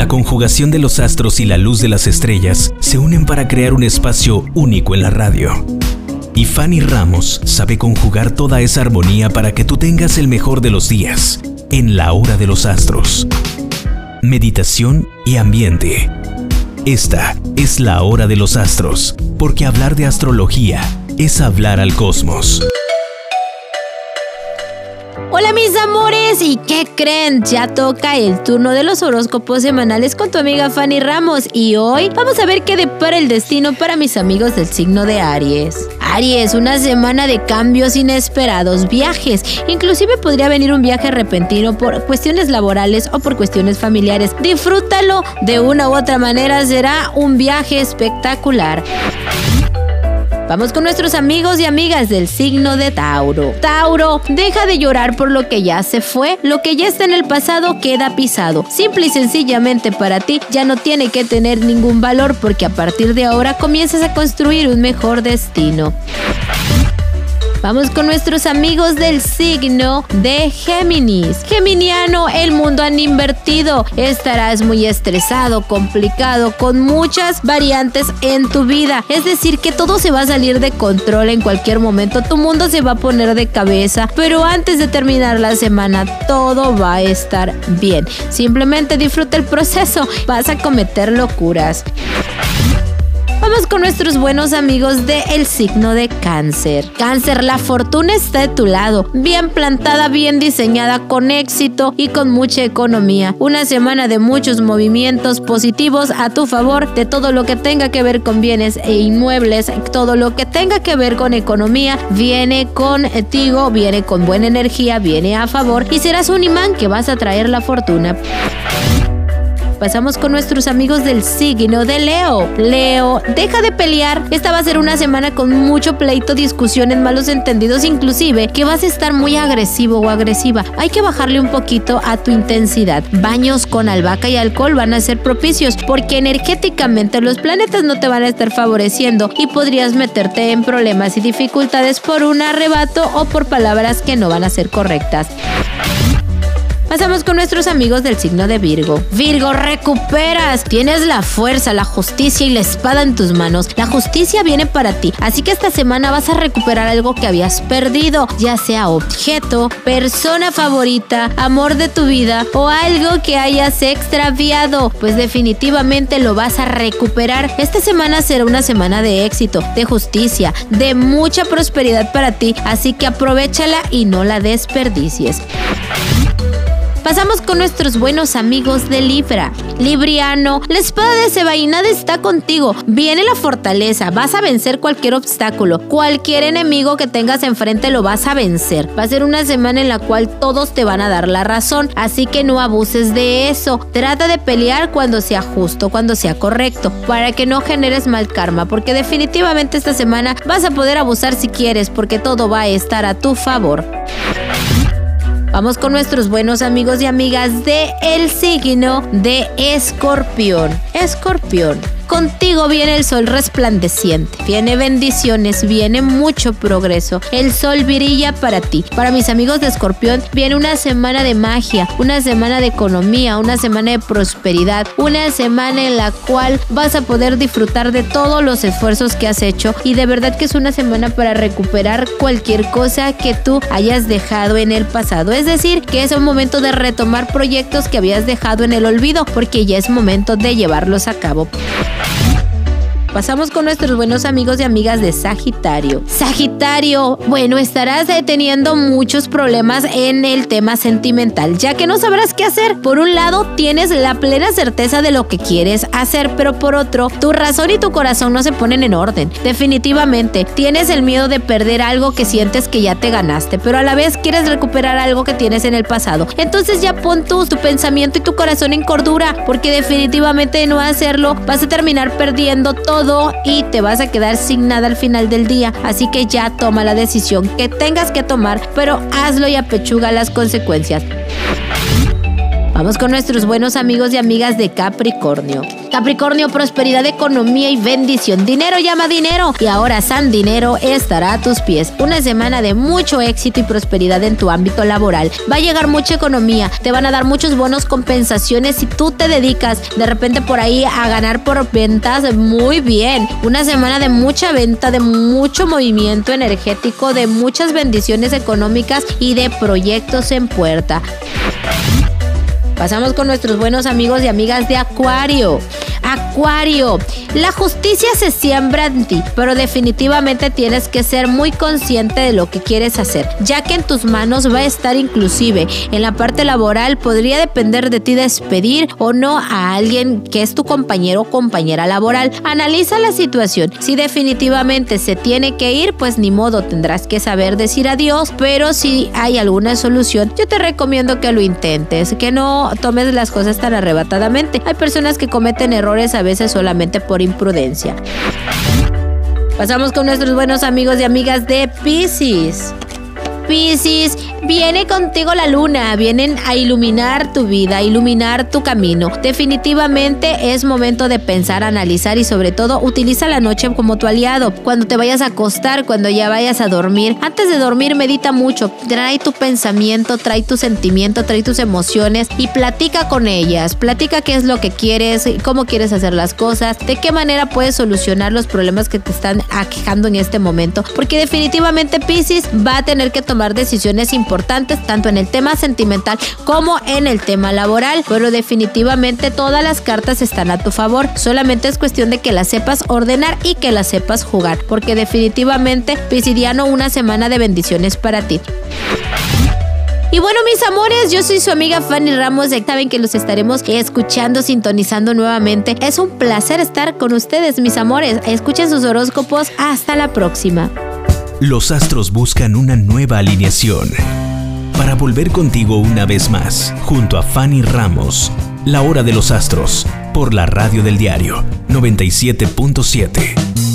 La conjugación de los astros y la luz de las estrellas se unen para crear un espacio único en la radio. Y Fanny Ramos sabe conjugar toda esa armonía para que tú tengas el mejor de los días, en la hora de los astros. Meditación y ambiente. Esta es la hora de los astros, porque hablar de astrología es hablar al cosmos. Hola mis amores, ¿y qué creen? Ya toca el turno de los horóscopos semanales con tu amiga Fanny Ramos y hoy vamos a ver qué depara el destino para mis amigos del signo de Aries. Aries, una semana de cambios inesperados, viajes, inclusive podría venir un viaje repentino por cuestiones laborales o por cuestiones familiares. Disfrútalo de una u otra manera, será un viaje espectacular. Vamos con nuestros amigos y amigas del signo de Tauro. Tauro, deja de llorar por lo que ya se fue. Lo que ya está en el pasado queda pisado. Simple y sencillamente para ti ya no tiene que tener ningún valor porque a partir de ahora comienzas a construir un mejor destino. Vamos con nuestros amigos del signo de Géminis. Geminiano, el mundo han invertido. Estarás muy estresado, complicado, con muchas variantes en tu vida. Es decir, que todo se va a salir de control en cualquier momento. Tu mundo se va a poner de cabeza. Pero antes de terminar la semana, todo va a estar bien. Simplemente disfruta el proceso. Vas a cometer locuras. Vamos con nuestros buenos amigos de el signo de cáncer. Cáncer, la fortuna está de tu lado, bien plantada, bien diseñada, con éxito y con mucha economía. Una semana de muchos movimientos positivos a tu favor de todo lo que tenga que ver con bienes e inmuebles, todo lo que tenga que ver con economía, viene contigo, viene con buena energía, viene a favor y serás un imán que vas a traer la fortuna. Pasamos con nuestros amigos del signo de Leo. Leo, deja de pelear. Esta va a ser una semana con mucho pleito, discusiones, malos entendidos, inclusive que vas a estar muy agresivo o agresiva. Hay que bajarle un poquito a tu intensidad. Baños con albahaca y alcohol van a ser propicios porque energéticamente los planetas no te van a estar favoreciendo y podrías meterte en problemas y dificultades por un arrebato o por palabras que no van a ser correctas. Pasamos con nuestros amigos del signo de Virgo. Virgo, recuperas. Tienes la fuerza, la justicia y la espada en tus manos. La justicia viene para ti. Así que esta semana vas a recuperar algo que habías perdido, ya sea objeto, persona favorita, amor de tu vida o algo que hayas extraviado. Pues definitivamente lo vas a recuperar. Esta semana será una semana de éxito, de justicia, de mucha prosperidad para ti. Así que aprovechala y no la desperdicies. Pasamos con nuestros buenos amigos de Libra. Libriano, la espada de Sebainad está contigo. Viene la fortaleza, vas a vencer cualquier obstáculo. Cualquier enemigo que tengas enfrente lo vas a vencer. Va a ser una semana en la cual todos te van a dar la razón, así que no abuses de eso. Trata de pelear cuando sea justo, cuando sea correcto, para que no generes mal karma, porque definitivamente esta semana vas a poder abusar si quieres, porque todo va a estar a tu favor. Vamos con nuestros buenos amigos y amigas de el signo de Escorpión. Escorpión. Contigo viene el sol resplandeciente, viene bendiciones, viene mucho progreso. El sol brilla para ti. Para mis amigos de Escorpión viene una semana de magia, una semana de economía, una semana de prosperidad, una semana en la cual vas a poder disfrutar de todos los esfuerzos que has hecho y de verdad que es una semana para recuperar cualquier cosa que tú hayas dejado en el pasado. Es decir, que es un momento de retomar proyectos que habías dejado en el olvido porque ya es momento de llevarlos a cabo. Pasamos con nuestros buenos amigos y amigas de Sagitario. Sagitario, bueno, estarás teniendo muchos problemas en el tema sentimental, ya que no sabrás qué hacer. Por un lado, tienes la plena certeza de lo que quieres hacer, pero por otro, tu razón y tu corazón no se ponen en orden. Definitivamente, tienes el miedo de perder algo que sientes que ya te ganaste, pero a la vez quieres recuperar algo que tienes en el pasado. Entonces ya pon tu, tu pensamiento y tu corazón en cordura, porque definitivamente de no hacerlo vas a terminar perdiendo todo y te vas a quedar sin nada al final del día. Así que ya toma la decisión que tengas que tomar, pero hazlo y apechuga las consecuencias. Vamos con nuestros buenos amigos y amigas de Capricornio. Capricornio, prosperidad, economía y bendición. Dinero llama dinero y ahora San Dinero estará a tus pies. Una semana de mucho éxito y prosperidad en tu ámbito laboral. Va a llegar mucha economía, te van a dar muchos bonos, compensaciones si tú te dedicas de repente por ahí a ganar por ventas. Muy bien. Una semana de mucha venta, de mucho movimiento energético, de muchas bendiciones económicas y de proyectos en puerta. Pasamos con nuestros buenos amigos y amigas de Acuario. Acuario, la justicia se siembra en ti, pero definitivamente tienes que ser muy consciente de lo que quieres hacer, ya que en tus manos va a estar inclusive en la parte laboral podría depender de ti despedir o no a alguien que es tu compañero o compañera laboral. Analiza la situación. Si definitivamente se tiene que ir, pues ni modo, tendrás que saber decir adiós, pero si hay alguna solución, yo te recomiendo que lo intentes, que no tomes las cosas tan arrebatadamente. Hay personas que cometen errores a veces solamente por imprudencia. Pasamos con nuestros buenos amigos y amigas de Pisces. Piscis, viene contigo la luna, vienen a iluminar tu vida, a iluminar tu camino. Definitivamente es momento de pensar, analizar y sobre todo utiliza la noche como tu aliado. Cuando te vayas a acostar, cuando ya vayas a dormir, antes de dormir medita mucho, trae tu pensamiento, trae tu sentimiento, trae tus emociones y platica con ellas. Platica qué es lo que quieres, cómo quieres hacer las cosas, de qué manera puedes solucionar los problemas que te están aquejando en este momento. Porque definitivamente Piscis va a tener que tomar decisiones importantes tanto en el tema sentimental como en el tema laboral, pero definitivamente todas las cartas están a tu favor. Solamente es cuestión de que las sepas ordenar y que las sepas jugar, porque definitivamente Pisidiano una semana de bendiciones para ti. Y bueno, mis amores, yo soy su amiga Fanny Ramos. Saben que los estaremos escuchando, sintonizando nuevamente. Es un placer estar con ustedes, mis amores. Escuchen sus horóscopos. Hasta la próxima. Los astros buscan una nueva alineación para volver contigo una vez más, junto a Fanny Ramos, La Hora de los Astros, por la radio del diario 97.7.